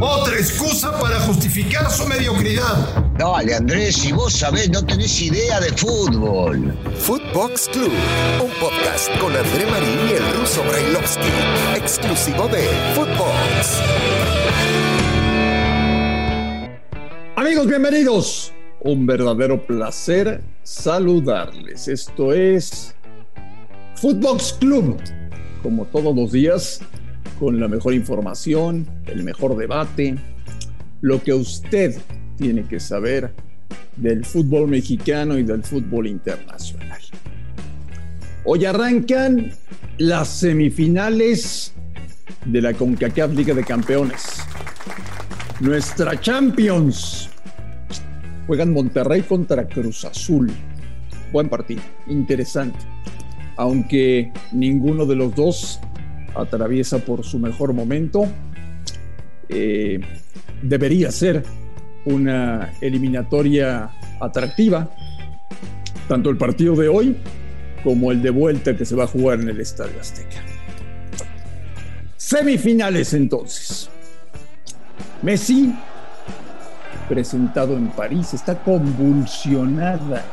Otra excusa para justificar su mediocridad. Dale, Andrés, si vos sabés, no tenés idea de fútbol. Footbox Club, un podcast con André Marín y el ruso Brailovsky, exclusivo de Footbox. Amigos, bienvenidos. Un verdadero placer saludarles. Esto es Footbox Club, como todos los días con la mejor información, el mejor debate, lo que usted tiene que saber del fútbol mexicano y del fútbol internacional. Hoy arrancan las semifinales de la CONCACAF Liga de Campeones. Nuestra Champions. Juegan Monterrey contra Cruz Azul. Buen partido, interesante. Aunque ninguno de los dos atraviesa por su mejor momento. Eh, debería ser una eliminatoria atractiva, tanto el partido de hoy como el de vuelta que se va a jugar en el Estadio Azteca. Semifinales entonces. Messi, presentado en París, está convulsionada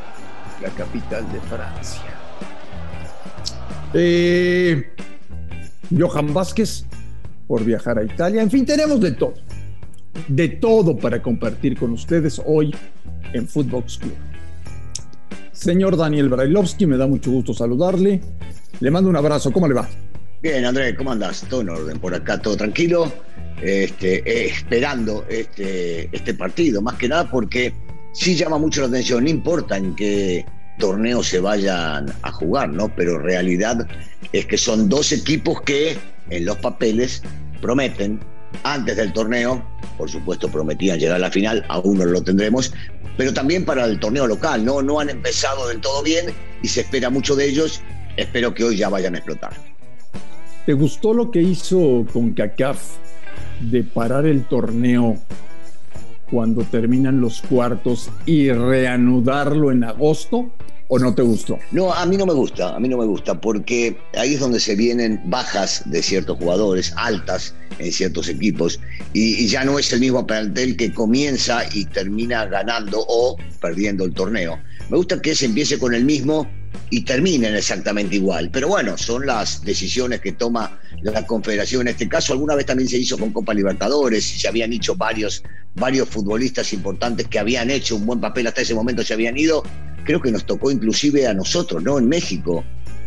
la capital de Francia. Eh, Johan Vázquez por viajar a Italia. En fin, tenemos de todo. De todo para compartir con ustedes hoy en Footbox Club. Señor Daniel Brailovsky, me da mucho gusto saludarle. Le mando un abrazo. ¿Cómo le va? Bien, Andrés, ¿cómo andas? Todo en orden por acá, todo tranquilo. Este, eh, esperando este, este partido, más que nada porque sí llama mucho la atención, no importa en qué torneos se vayan a jugar, ¿no? Pero realidad es que son dos equipos que en los papeles prometen antes del torneo, por supuesto prometían llegar a la final, aún no lo tendremos, pero también para el torneo local, ¿no? No han empezado del todo bien y se espera mucho de ellos, espero que hoy ya vayan a explotar. ¿Te gustó lo que hizo con CACAF de parar el torneo cuando terminan los cuartos y reanudarlo en agosto? ¿O no te gustó? No, a mí no me gusta, a mí no me gusta, porque ahí es donde se vienen bajas de ciertos jugadores, altas en ciertos equipos, y, ya no es el mismo plantel que comienza y termina ganando o perdiendo el torneo. Me gusta que se empiece con el mismo y terminen exactamente igual. Pero bueno, son las decisiones que toma la Confederación. En este caso, alguna vez también se hizo con Copa Libertadores y se habían dicho varios, varios futbolistas importantes que habían hecho un buen papel hasta ese momento, se habían ido. Creo que nos tocó inclusive a nosotros, ¿no? En México.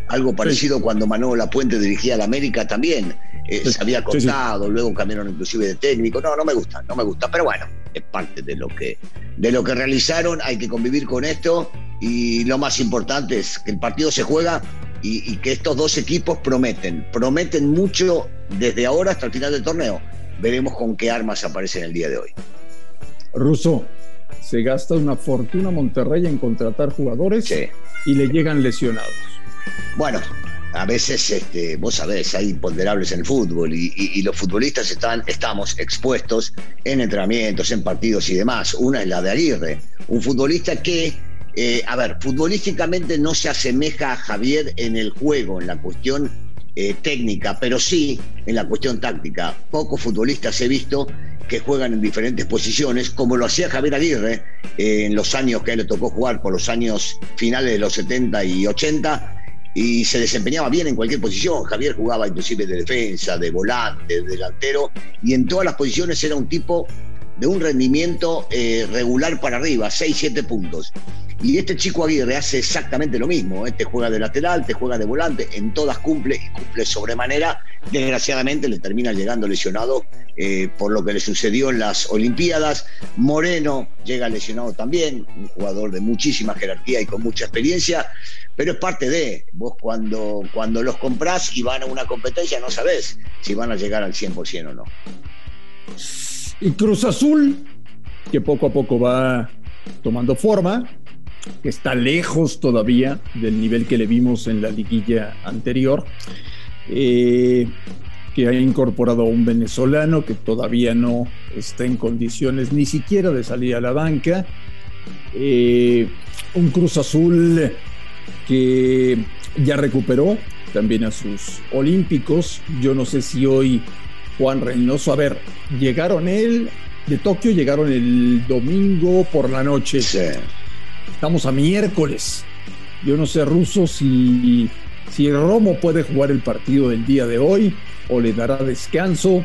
Algo parecido cuando Manuel Lapuente dirigía a la América también. Eh, se había contado, luego cambiaron inclusive de técnico. No, no me gusta, no me gusta. Pero bueno, es parte de lo que, de lo que realizaron. Hay que convivir con esto. Y lo más importante es que el partido se juega y, y que estos dos equipos prometen. Prometen mucho desde ahora hasta el final del torneo. Veremos con qué armas aparecen el día de hoy. Russo, se gasta una fortuna Monterrey en contratar jugadores Sí. y le llegan lesionados. Bueno, a veces, este, vos sabés, hay imponderables en el fútbol y, y- y los futbolistas están, estamos expuestos en entrenamientos, en partidos y demás. Una es la de Aguirre, un futbolista que, eh, a ver, futbolísticamente no se asemeja a Javier en el juego, en la cuestión eh, técnica, pero sí en la cuestión táctica. Pocos futbolistas he visto que juegan en diferentes posiciones, como lo hacía Javier Aguirre eh, en los años que a él le tocó jugar, por los años finales de los 70 y 80, y se desempeñaba bien en cualquier posición. Javier jugaba inclusive de defensa, de volante, de delantero, y en todas las posiciones era un tipo de un rendimiento eh, regular para arriba, 6-7 puntos. Y este chico Aguirre hace exactamente lo mismo. ¿eh? Te juega de lateral, te juega de volante, en todas cumple y cumple sobremanera. Desgraciadamente le termina llegando lesionado eh, por lo que le sucedió en las Olimpiadas. Moreno llega lesionado también, un jugador de muchísima jerarquía y con mucha experiencia, pero es parte de, vos cuando, cuando los comprás y van a una competencia no sabés si van a llegar al 100% o no. Y Cruz Azul, que poco a poco va tomando forma, que está lejos todavía del nivel que le vimos en la liguilla anterior, eh, que ha incorporado a un venezolano que todavía no está en condiciones ni siquiera de salir a la banca, eh, un Cruz Azul que ya recuperó también a sus olímpicos, yo no sé si hoy Juan Reynoso. A ver, llegaron él de Tokio, llegaron el domingo por la noche. Sí. Estamos a miércoles. Yo no sé, Ruso, si, si Romo puede jugar el partido del día de hoy o le dará descanso.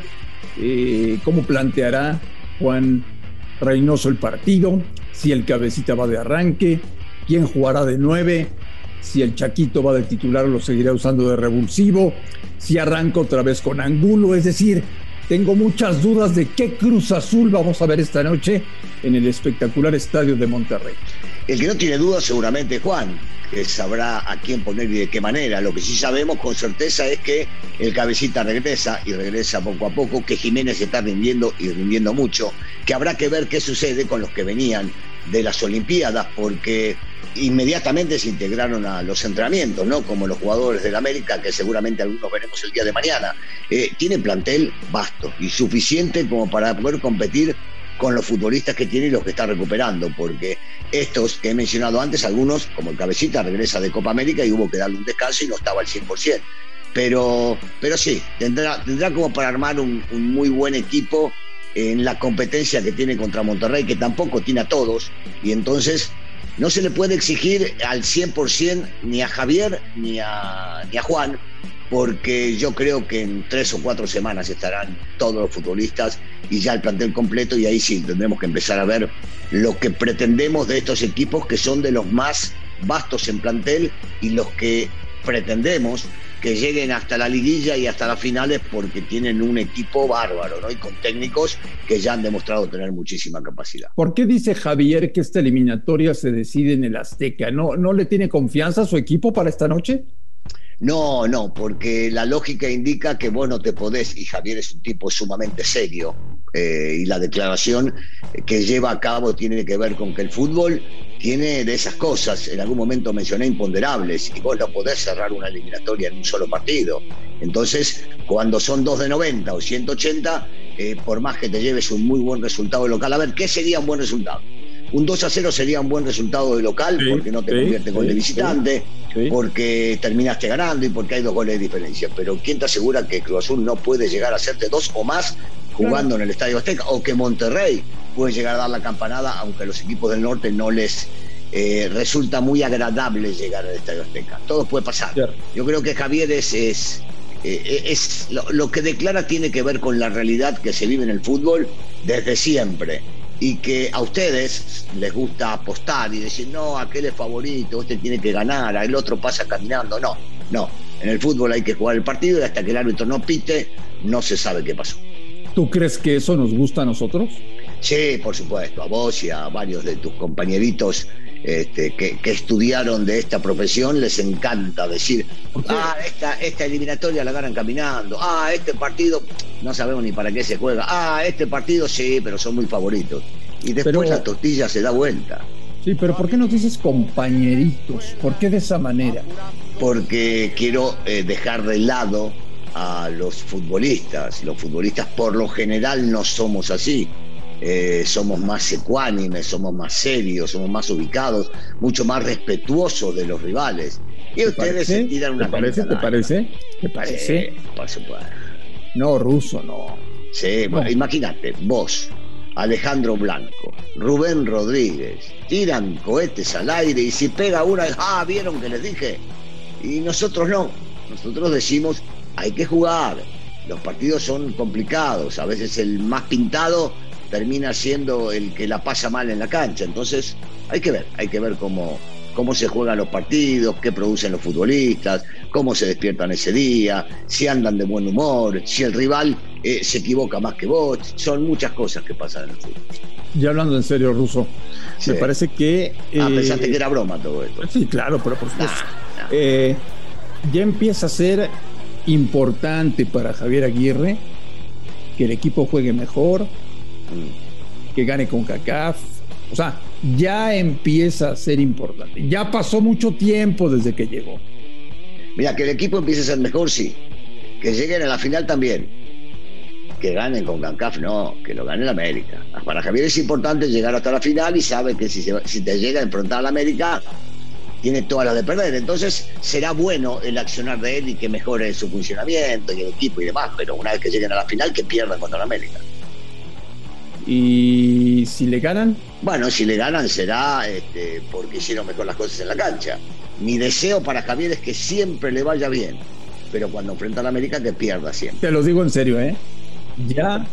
Eh, ¿Cómo planteará Juan Reynoso el partido? Si el cabecita va de arranque, quién jugará de nueve, si el Chaquito va de titular lo seguirá usando de revulsivo, si arranca otra vez con Angulo, es decir, tengo muchas dudas de qué Cruz Azul vamos a ver esta noche en el espectacular estadio de Monterrey. El que no tiene dudas seguramente Juan, que sabrá a quién poner y de qué manera. Lo que sí sabemos con certeza es que el cabecita regresa y regresa poco a poco, que Jiménez está rindiendo y rindiendo mucho, que habrá que ver qué sucede con los que venían de las Olimpiadas, porque inmediatamente se integraron a los entrenamientos, ¿no? Como los jugadores del América, que seguramente algunos veremos el día de mañana. Eh, tiene plantel vasto y suficiente como para poder competir con los futbolistas que tiene y los que está recuperando, porque estos que he mencionado antes, algunos, como el Cabecita, regresa de Copa América y hubo que darle un descanso y no estaba al 100%. Pero, pero sí, tendrá, tendrá como para armar un, un muy buen equipo en la competencia que tiene contra Monterrey, que tampoco tiene a todos, y entonces no se le puede exigir al 100% ni a Javier ni a, ni a Juan, porque yo creo que en tres o cuatro semanas estarán todos los futbolistas y ya el plantel completo y ahí sí tendremos que empezar a ver lo que pretendemos de estos equipos que son de los más vastos en plantel y los que pretendemos que lleguen hasta la liguilla y hasta las finales porque tienen un equipo bárbaro, ¿no? Y con técnicos que ya han demostrado tener muchísima capacidad. ¿Por qué dice Javier que esta eliminatoria se decide en el Azteca? ¿No, no le tiene confianza a su equipo para esta noche? No, no, porque la lógica indica que vos no te podés, y Javier es un tipo sumamente serio, eh, y la declaración que lleva a cabo tiene que ver con que el fútbol tiene de esas cosas, en algún momento mencioné imponderables, y vos no podés cerrar una eliminatoria en un solo partido. Entonces, cuando son dos de 90 o 180, eh, por más que te lleves un muy buen resultado local, a ver, ¿qué sería un buen resultado? Un 2 a 0 sería un buen resultado de local Sí, porque no te sí, convierte con sí, el visitante, sí. porque terminaste ganando y porque hay dos goles de diferencia. Pero ¿quién te asegura que Cruz Azul no puede llegar a hacerte dos o más jugando en el Estadio Azteca? O que Monterrey puede llegar a dar la campanada, aunque a los equipos del norte no les eh, resulta muy agradable llegar al Estadio Azteca. Todo puede pasar. Yo creo que Javier es, es, eh, es lo, lo que declara tiene que ver con la realidad que se vive en el fútbol desde siempre y que a ustedes les gusta apostar y decir, no, aquel es favorito, este tiene que ganar, el otro pasa caminando. No, no. En el fútbol hay que jugar el partido y hasta que el árbitro no pite, no se sabe qué pasó. ¿Tú crees que eso nos gusta a nosotros? Sí, por supuesto, a vos y a varios de tus compañeritos este, que, que estudiaron de esta profesión les encanta decir, ah, esta, esta eliminatoria la ganan caminando, ah, este partido no sabemos ni para qué se juega, ah, este partido sí, pero son muy favoritos. Y después Pero- la tortilla se da vuelta, Sí, pero ¿por qué nos dices compañeritos? ¿Por qué de esa manera? porque quiero eh, dejar de lado a los futbolistas. Los futbolistas por lo general no somos así. Eh, somos más ecuánimes, somos más serios, somos más ubicados, mucho más respetuosos de los rivales. Y ¿Te ustedes se tiran una ¿Te parece? ¿Te parece? ¿Te parece? Sí, por supuesto. No, ruso, no. Sí, No. imagínate, vos, Alejandro Blanco, Rubén Rodríguez, tiran cohetes al aire y si pega una, ah, ¿vieron que les dije? Y nosotros no, nosotros decimos, hay que jugar, los partidos son complicados, a veces el más pintado termina siendo el que la pasa mal en la cancha, entonces hay que ver, hay que ver cómo, cómo se juegan los partidos, qué producen los futbolistas, cómo se despiertan ese día, si andan de buen humor, si el rival eh, se equivoca más que vos, son muchas cosas que pasan en el fútbol. Ya hablando en serio, ruso, Sí. me parece que... Ah, eh, pensaste que era broma todo esto. Sí, claro, pero por supuesto. Nah, nah. Eh, ya empieza a ser importante para Javier Aguirre que el equipo juegue mejor. Que gane con CACAF. O sea, ya empieza a ser importante. Ya pasó mucho tiempo desde que llegó. Mira, que el equipo empiece a ser mejor, sí. Que lleguen a la final también. Que ganen con CANCAF, no, que lo gane el América. Para Javier es importante llegar hasta la final y sabe que si, se si te llega a enfrentar al América, tiene todas las de perder. Entonces será bueno el accionar de él y que mejore su funcionamiento y el equipo y demás, pero una vez que lleguen a la final, que pierdan contra la América. ¿Y si le ganan? Bueno, si le ganan será este, porque hicieron mejor las cosas en la cancha. Mi deseo para Javier es que siempre le vaya bien, pero cuando enfrenta a la América que pierda siempre. Te lo digo en serio, ¿eh? Ya.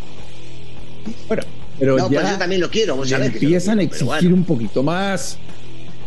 Bueno, pero No, ya yo también lo quiero, vos sabés que yo lo empiezan a exigir bueno. un poquito más.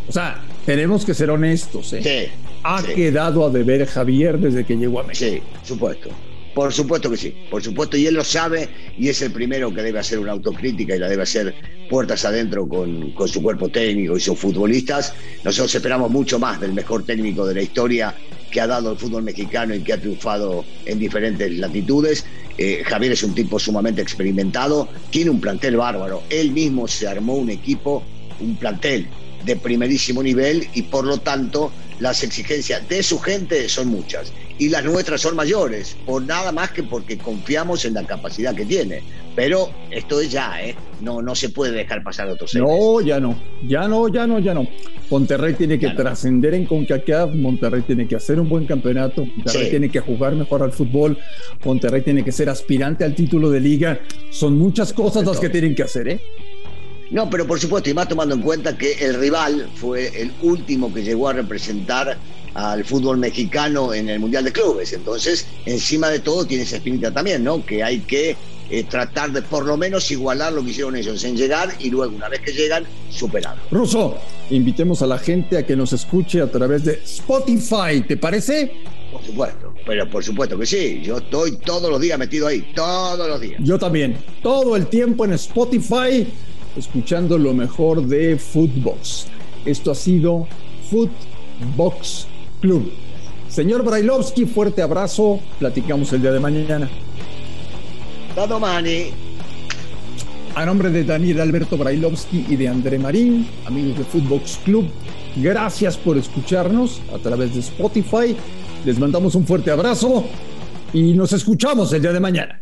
O sea, tenemos que ser honestos, ¿eh? Sí, Ha sí. quedado a deber Javier desde que llegó a México. Sí, supuesto. Por supuesto que sí, por supuesto, y él lo sabe y es el primero que debe hacer una autocrítica y la debe hacer puertas adentro con, con su cuerpo técnico y sus futbolistas. Nosotros esperamos mucho más del mejor técnico de la historia que ha dado el fútbol mexicano y que ha triunfado en diferentes latitudes. Eh, Javier es un tipo sumamente experimentado, tiene un plantel bárbaro, él mismo se armó un equipo, un plantel de primerísimo nivel y por lo tanto las exigencias de su gente son muchas y las nuestras son mayores, por nada más que porque confiamos en la capacidad que tiene. Pero esto es ya, ¿eh? No, no se puede dejar pasar otros seis meses. No, ya no, ya no, ya no, ya no. Monterrey tiene que no. trascender en CONCACAF, Monterrey tiene que hacer un buen campeonato, Monterrey Sí. tiene que jugar mejor al fútbol, Monterrey tiene que ser aspirante al título de liga. Son muchas cosas las que tienen que hacer, ¿eh? No, pero por supuesto, y más tomando en cuenta que el rival fue el último que llegó a representar al fútbol mexicano en el Mundial de Clubes. Entonces, encima de todo, tiene esa espinita también, ¿no? Que hay que eh, tratar de por lo menos igualar lo que hicieron ellos en llegar y luego, una vez que llegan, superarlo. Ruso, invitemos a la gente a que nos escuche a través de Spotify, ¿te parece? Por supuesto, pero por supuesto que sí. Yo estoy todos los días metido ahí, todos los días. Yo también, todo el tiempo en Spotify, escuchando lo mejor de Footbox. Esto ha sido Footbox Club. Señor Brailovsky, fuerte abrazo. Platicamos el día de mañana. Dado Mani. A nombre de Daniel Alberto Brailovsky y de André Marín, amigos de Footbox Club, gracias por escucharnos a través de Spotify. Les mandamos un fuerte abrazo y nos escuchamos el día de mañana.